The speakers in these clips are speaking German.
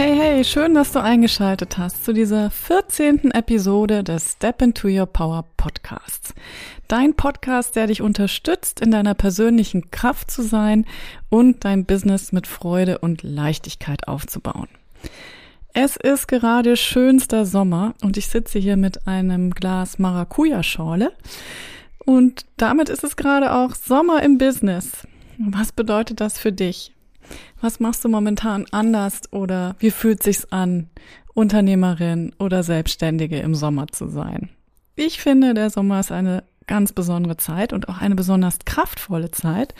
Hey, hey, schön, dass du eingeschaltet hast zu dieser 14. Episode des Step into Your Power Podcasts. Dein Podcast, der dich unterstützt, in deiner persönlichen Kraft zu sein und dein Business mit Freude und Leichtigkeit aufzubauen. Es ist gerade schönster Sommer und ich sitze hier mit einem Glas Maracuja-Schorle. Und damit ist es gerade auch Sommer im Business. Was bedeutet das für dich? Was machst du momentan anders oder wie fühlt sich's an, Unternehmerin oder Selbstständige im Sommer zu sein? Ich finde, der Sommer ist eine ganz besondere Zeit und auch eine besonders kraftvolle Zeit,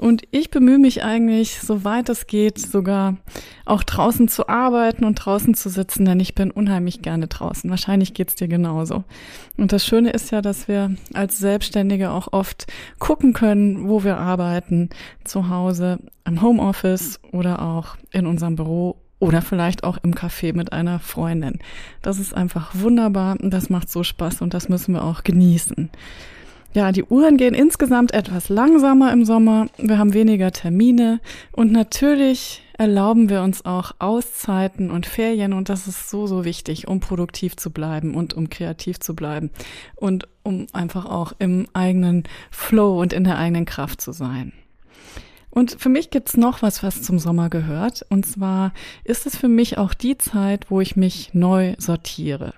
und ich bemühe mich eigentlich, soweit es geht, sogar auch draußen zu arbeiten und draußen zu sitzen, denn ich bin unheimlich gerne draußen. Wahrscheinlich geht's dir genauso. Und das Schöne ist ja, dass wir als Selbstständige auch oft gucken können, wo wir arbeiten, zu Hause, im Homeoffice oder auch in unserem Büro oder vielleicht auch im Café mit einer Freundin. Das ist einfach wunderbar und das macht so Spaß und das müssen wir auch genießen. Ja, die Uhren gehen insgesamt etwas langsamer im Sommer. Wir haben weniger Termine und natürlich erlauben wir uns auch Auszeiten und Ferien und das ist so, so wichtig, um produktiv zu bleiben und um kreativ zu bleiben und um einfach auch im eigenen Flow und in der eigenen Kraft zu sein. Und für mich gibt's noch was, was zum Sommer gehört. Und zwar ist es für mich auch die Zeit, wo ich mich neu sortiere.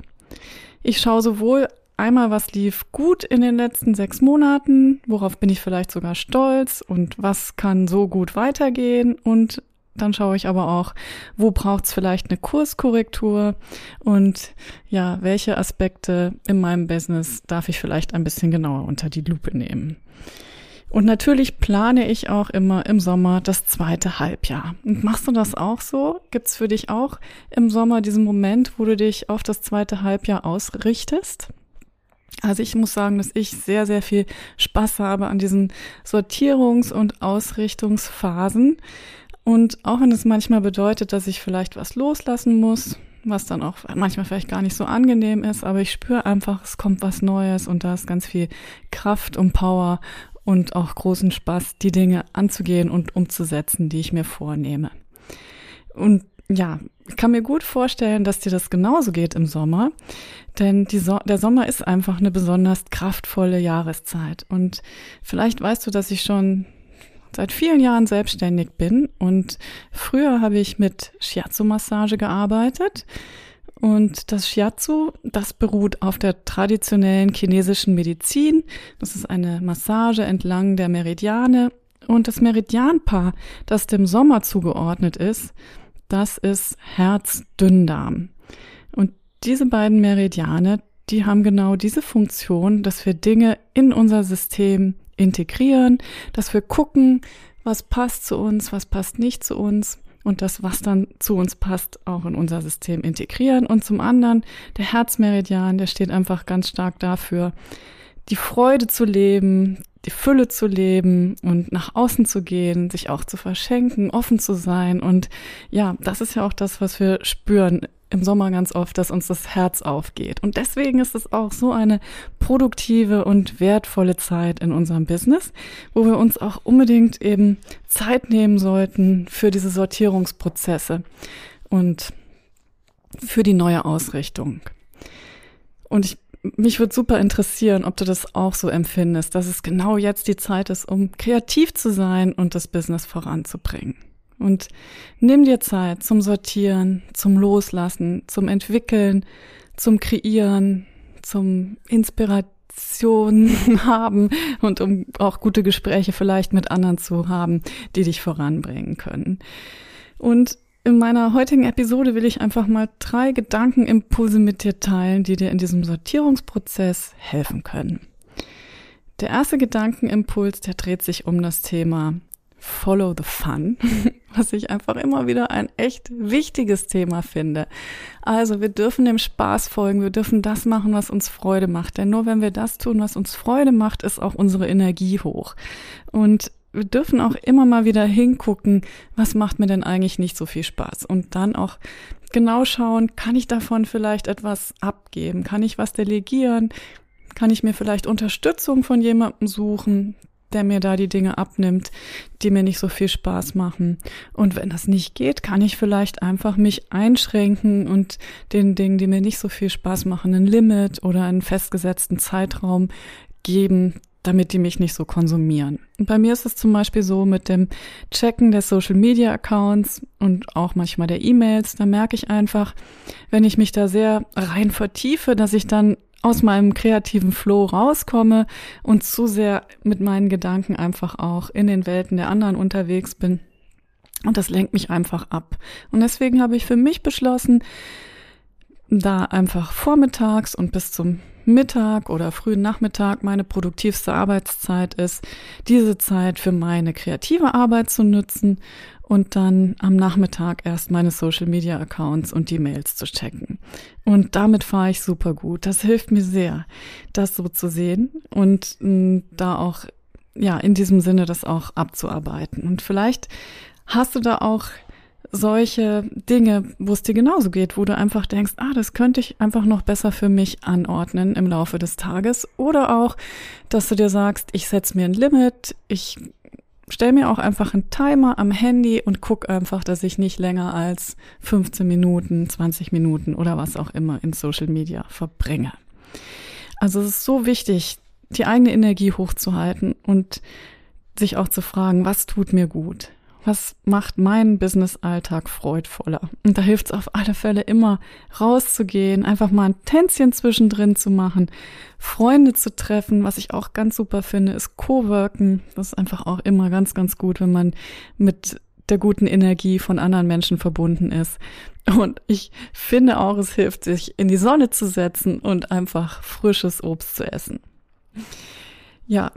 Ich schaue sowohl einmal, was lief gut in den letzten sechs Monaten, worauf bin ich vielleicht sogar stolz und was kann so gut weitergehen und dann schaue ich aber auch, wo braucht es vielleicht eine Kurskorrektur und ja, welche Aspekte in meinem Business darf ich vielleicht ein bisschen genauer unter die Lupe nehmen. Und natürlich plane ich auch immer im Sommer das zweite Halbjahr. Und machst du das auch so? Gibt's für dich auch im Sommer diesen Moment, wo du dich auf das zweite Halbjahr ausrichtest? Also ich muss sagen, dass ich sehr, sehr viel Spaß habe an diesen Sortierungs- und Ausrichtungsphasen. Und auch wenn es manchmal bedeutet, dass ich vielleicht was loslassen muss, was dann auch manchmal vielleicht gar nicht so angenehm ist, aber ich spüre einfach, es kommt was Neues und da ist ganz viel Kraft und Power und auch großen Spaß, die Dinge anzugehen und umzusetzen, die ich mir vornehme. Und ja, ich kann mir gut vorstellen, dass dir das genauso geht im Sommer, denn so der Sommer ist einfach eine besonders kraftvolle Jahreszeit. Und vielleicht weißt du, dass ich schon seit vielen Jahren selbstständig bin und früher habe ich mit Shiatsu-Massage gearbeitet. Und das Shiatsu, das beruht auf der traditionellen chinesischen Medizin. Das ist eine Massage entlang der Meridiane. Und das Meridianpaar, das dem Sommer zugeordnet ist, das ist Herz-Dünndarm. Und diese beiden Meridiane, die haben genau diese Funktion, dass wir Dinge in unser System integrieren, dass wir gucken, was passt zu uns, was passt nicht zu uns und das, was dann zu uns passt, auch in unser System integrieren. Und zum anderen, der Herzmeridian, der steht einfach ganz stark dafür, die Freude zu leben, die Fülle zu leben und nach außen zu gehen, sich auch zu verschenken, offen zu sein. Und ja, das ist ja auch das, was wir spüren im Sommer ganz oft, dass uns das Herz aufgeht. Und deswegen ist es auch so eine produktive und wertvolle Zeit in unserem Business, wo wir uns auch unbedingt eben Zeit nehmen sollten für diese Sortierungsprozesse und für die neue Ausrichtung. Und ich mich würde super interessieren, ob du das auch so empfindest, dass es genau jetzt die Zeit ist, um kreativ zu sein und das Business voranzubringen. Und nimm dir Zeit zum Sortieren, zum Loslassen, zum Entwickeln, zum Kreieren, zum Inspiration haben und um auch gute Gespräche vielleicht mit anderen zu haben, die dich voranbringen können. Und in meiner heutigen Episode will ich einfach mal drei Gedankenimpulse mit dir teilen, die dir in diesem Sortierungsprozess helfen können. Der erste Gedankenimpuls, der dreht sich um das Thema Follow the Fun, was ich einfach immer wieder ein echt wichtiges Thema finde. Also wir dürfen dem Spaß folgen, wir dürfen das machen, was uns Freude macht. Denn nur wenn wir das tun, was uns Freude macht, ist auch unsere Energie hoch. Und wir dürfen auch immer mal wieder hingucken, was macht mir denn eigentlich nicht so viel Spaß? Und dann auch genau schauen, kann ich davon vielleicht etwas abgeben? Kann ich was delegieren? Kann ich mir vielleicht Unterstützung von jemandem suchen, der mir da die Dinge abnimmt, die mir nicht so viel Spaß machen. Und wenn das nicht geht, kann ich vielleicht einfach mich einschränken und den Dingen, die mir nicht so viel Spaß machen, ein Limit oder einen festgesetzten Zeitraum geben, damit die mich nicht so konsumieren. Und bei mir ist es zum Beispiel so mit dem Checken der Social Media Accounts und auch manchmal der E-Mails, da merke ich einfach, wenn ich mich da sehr rein vertiefe, dass ich dann aus meinem kreativen Flow rauskomme und zu sehr mit meinen Gedanken einfach auch in den Welten der anderen unterwegs bin. Und das lenkt mich einfach ab. Und deswegen habe ich für mich beschlossen, da einfach vormittags und bis zum Mittag oder frühen Nachmittag meine produktivste Arbeitszeit ist, diese Zeit für meine kreative Arbeit zu nutzen und dann am Nachmittag erst meine Social Media Accounts und die Mails zu checken. Und damit fahre ich super gut. Das hilft mir sehr, das so zu sehen und mh, mm, da auch, ja, in diesem Sinne das auch abzuarbeiten. Und vielleicht hast du da auch solche Dinge, wo es dir genauso geht, wo du einfach denkst, ah, das könnte ich einfach noch besser für mich anordnen im Laufe des Tages. Oder auch, dass du dir sagst, ich setze mir ein Limit, ich stell mir auch einfach einen Timer am Handy und guck einfach, dass ich nicht länger als 15 Minuten, 20 Minuten oder was auch immer in Social Media verbringe. Also es ist so wichtig, die eigene Energie hochzuhalten und sich auch zu fragen, was tut mir gut? Was macht meinen Business-Alltag freudvoller? Und da hilft es auf alle Fälle immer, rauszugehen, einfach mal ein Tänzchen zwischendrin zu machen, Freunde zu treffen. Was ich auch ganz super finde, ist Coworken. Das ist einfach auch immer ganz, ganz gut, wenn man mit der guten Energie von anderen Menschen verbunden ist. Und ich finde auch, es hilft, sich in die Sonne zu setzen und einfach frisches Obst zu essen. Ja,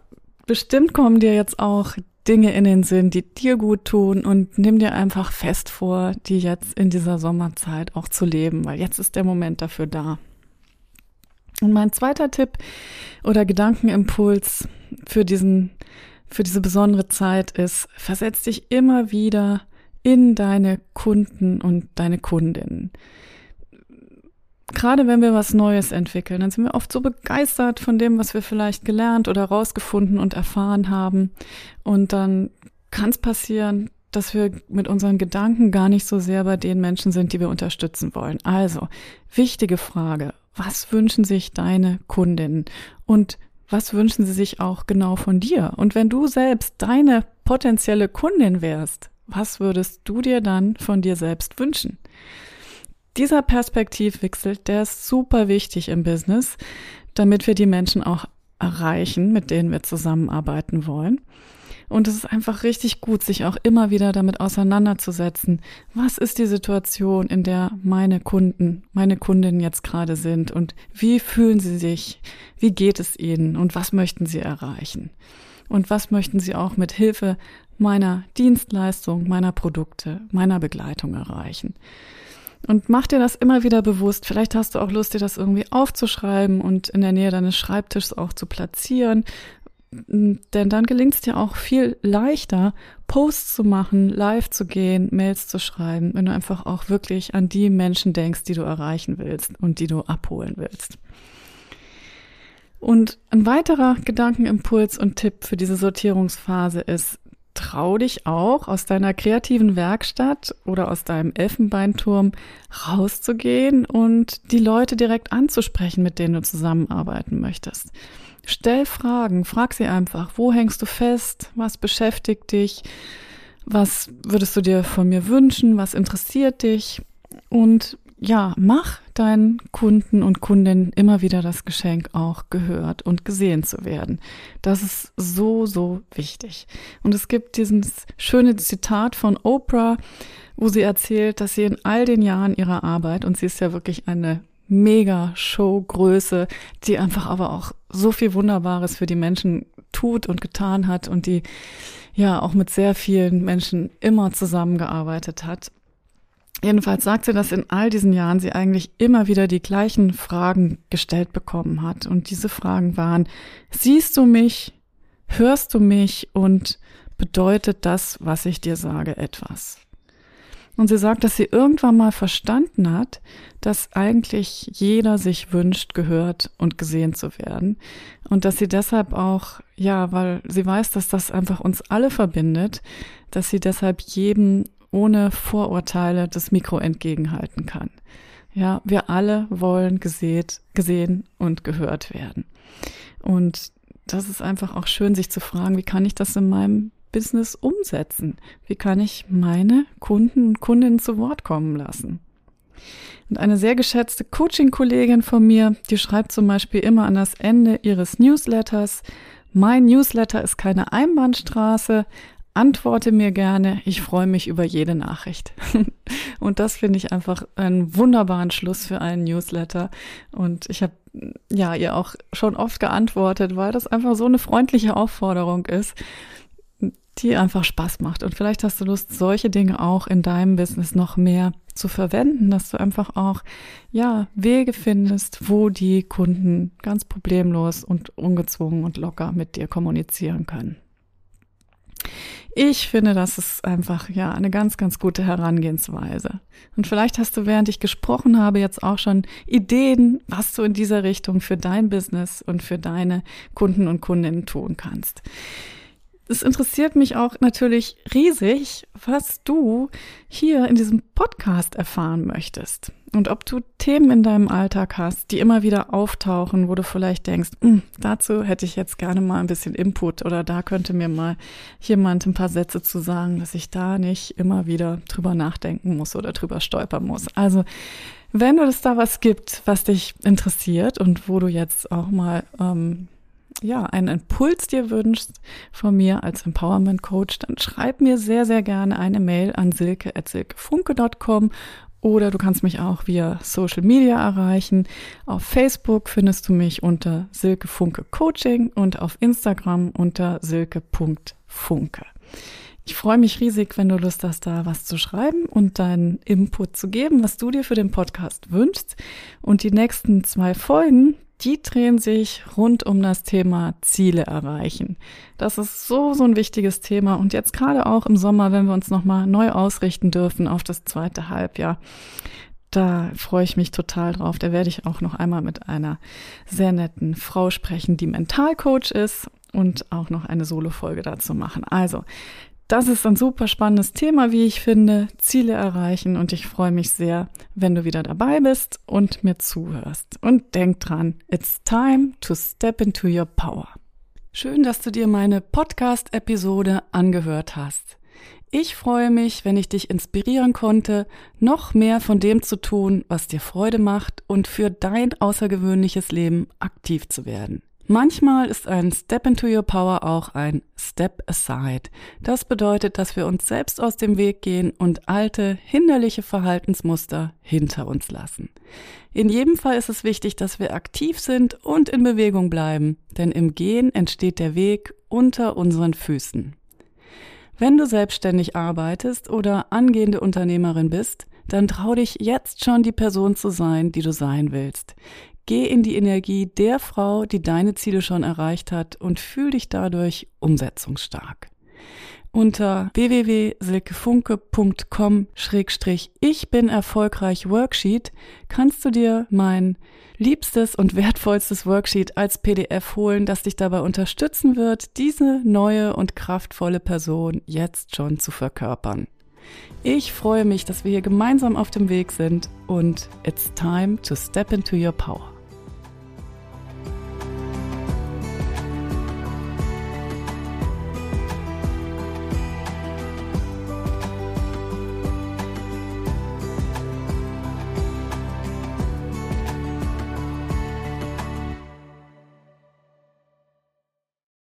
bestimmt kommen dir jetzt auch Dinge in den Sinn, die dir gut tun und nimm dir einfach fest vor, die jetzt in dieser Sommerzeit auch zu leben, weil jetzt ist der Moment dafür da. Und mein zweiter Tipp oder Gedankenimpuls für diesen, für diese besondere Zeit ist, versetz dich immer wieder in deine Kunden und deine Kundinnen gerade wenn wir was Neues entwickeln, dann sind wir oft so begeistert von dem, was wir vielleicht gelernt oder rausgefunden und erfahren haben. Und dann kann es passieren, dass wir mit unseren Gedanken gar nicht so sehr bei den Menschen sind, die wir unterstützen wollen. Also, wichtige Frage. Was wünschen sich deine Kundinnen? Und was wünschen sie sich auch genau von dir? Und wenn du selbst deine potenzielle Kundin wärst, was würdest du dir dann von dir selbst wünschen? Dieser Perspektivwechsel, der ist super wichtig im Business, damit wir die Menschen auch erreichen, mit denen wir zusammenarbeiten wollen. Und es ist einfach richtig gut, sich auch immer wieder damit auseinanderzusetzen. Was ist die Situation, in der meine Kunden, meine Kundinnen jetzt gerade sind und wie fühlen sie sich? Wie geht es ihnen und was möchten sie erreichen? Und was möchten sie auch mit Hilfe meiner Dienstleistung, meiner Produkte, meiner Begleitung erreichen? Und mach dir das immer wieder bewusst. Vielleicht hast du auch Lust, dir das irgendwie aufzuschreiben und in der Nähe deines Schreibtischs auch zu platzieren. Denn dann gelingt es dir auch viel leichter, Posts zu machen, live zu gehen, Mails zu schreiben, wenn du einfach auch wirklich an die Menschen denkst, die du erreichen willst und die du abholen willst. Und ein weiterer Gedankenimpuls und Tipp für diese Sortierungsphase ist, trau dich auch aus deiner kreativen Werkstatt oder aus deinem Elfenbeinturm rauszugehen und die Leute direkt anzusprechen, mit denen du zusammenarbeiten möchtest. Stell Fragen, frag sie einfach, wo hängst du fest, was beschäftigt dich, was würdest du dir von mir wünschen, was interessiert dich? Und ja, mach deinen Kunden und Kundinnen immer wieder das Geschenk auch gehört und gesehen zu werden. Das ist so, so wichtig. Und es gibt dieses schöne Zitat von Oprah, wo sie erzählt, dass sie in all den Jahren ihrer Arbeit, und sie ist ja wirklich eine mega Showgröße, die einfach aber auch so viel Wunderbares für die Menschen tut und getan hat und die ja auch mit sehr vielen Menschen immer zusammengearbeitet hat. Jedenfalls sagt sie, dass in all diesen Jahren sie eigentlich immer wieder die gleichen Fragen gestellt bekommen hat. Und diese Fragen waren, siehst du mich, hörst du mich und bedeutet das, was ich dir sage, etwas? Und sie sagt, dass sie irgendwann mal verstanden hat, dass eigentlich jeder sich wünscht, gehört und gesehen zu werden. Und dass sie deshalb auch, ja, weil sie weiß, dass das einfach uns alle verbindet, dass sie deshalb jedem ohne Vorurteile das Mikro entgegenhalten kann. Ja, wir alle wollen gesät, gesehen und gehört werden. Und das ist einfach auch schön, sich zu fragen, wie kann ich das in meinem Business umsetzen? Wie kann ich meine Kunden und Kundinnen zu Wort kommen lassen? Und eine sehr geschätzte Coaching-Kollegin von mir, die schreibt zum Beispiel immer an das Ende ihres Newsletters, mein Newsletter ist keine Einbahnstraße, antworte mir gerne. Ich freue mich über jede Nachricht. und das finde ich einfach einen wunderbaren Schluss für einen Newsletter. Und ich habe ja ihr auch schon oft geantwortet, weil das einfach so eine freundliche Aufforderung ist, die einfach Spaß macht. Und vielleicht hast du Lust, solche Dinge auch in deinem Business noch mehr zu verwenden, dass du einfach auch, ja, Wege findest, wo die Kunden ganz problemlos und ungezwungen und locker mit dir kommunizieren können. Ich finde, das ist einfach ja eine ganz, ganz gute Herangehensweise. Und vielleicht hast du, während ich gesprochen habe, jetzt auch schon Ideen, was du in dieser Richtung für dein Business und für deine Kunden und Kundinnen tun kannst es interessiert mich auch natürlich riesig, was du hier in diesem Podcast erfahren möchtest. Und ob du Themen in deinem Alltag hast, die immer wieder auftauchen, wo du vielleicht denkst, hm, dazu hätte ich jetzt gerne mal ein bisschen Input oder da könnte mir mal jemand ein paar Sätze zu sagen, dass ich da nicht immer wieder drüber nachdenken muss oder drüber stolpern muss. Also wenn es da was gibt, was dich interessiert und wo du jetzt auch mal ähm, ja, einen Impuls dir wünschst von mir als Empowerment Coach, dann schreib mir sehr, sehr gerne eine Mail an silke.silkefunke.com oder du kannst mich auch via Social Media erreichen. Auf Facebook findest du mich unter Silke Funke Coaching und auf Instagram unter silke.funke. Ich freue mich riesig, wenn du Lust hast, da was zu schreiben und deinen Input zu geben, was du dir für den Podcast wünschst. Und die nächsten zwei Folgen, die drehen sich rund um das Thema Ziele erreichen. Das ist so, so ein wichtiges Thema. Und jetzt gerade auch im Sommer, wenn wir uns nochmal neu ausrichten dürfen auf das zweite Halbjahr, da freue ich mich total drauf. Da werde ich auch noch einmal mit einer sehr netten Frau sprechen, die Mentalcoach ist und auch noch eine Solo-Folge dazu machen. Also, das ist ein super spannendes Thema, wie ich finde. Ziele erreichen und ich freue mich sehr, wenn du wieder dabei bist und mir zuhörst. Und denk dran, it's time to step into your power. Schön, dass du dir meine Podcast-Episode angehört hast. Ich freue mich, wenn ich dich inspirieren konnte, noch mehr von dem zu tun, was dir Freude macht und für dein außergewöhnliches Leben aktiv zu werden. Manchmal ist ein Step into Your Power auch ein Step Aside. Das bedeutet, dass wir uns selbst aus dem Weg gehen und alte, hinderliche Verhaltensmuster hinter uns lassen. In jedem Fall ist es wichtig, dass wir aktiv sind und in Bewegung bleiben, denn im Gehen entsteht der Weg unter unseren Füßen. Wenn du selbstständig arbeitest oder angehende Unternehmerin bist, dann trau dich jetzt schon die Person zu sein, die du sein willst. Geh in die Energie der Frau, die deine Ziele schon erreicht hat und fühl dich dadurch umsetzungsstark. Unter www.silkefunke.com-ich bin erfolgreich Worksheet kannst du dir mein liebstes und wertvollstes Worksheet als PDF holen, das dich dabei unterstützen wird, diese neue und kraftvolle Person jetzt schon zu verkörpern. Ich freue mich, dass wir hier gemeinsam auf dem Weg sind und it's time to step into your power.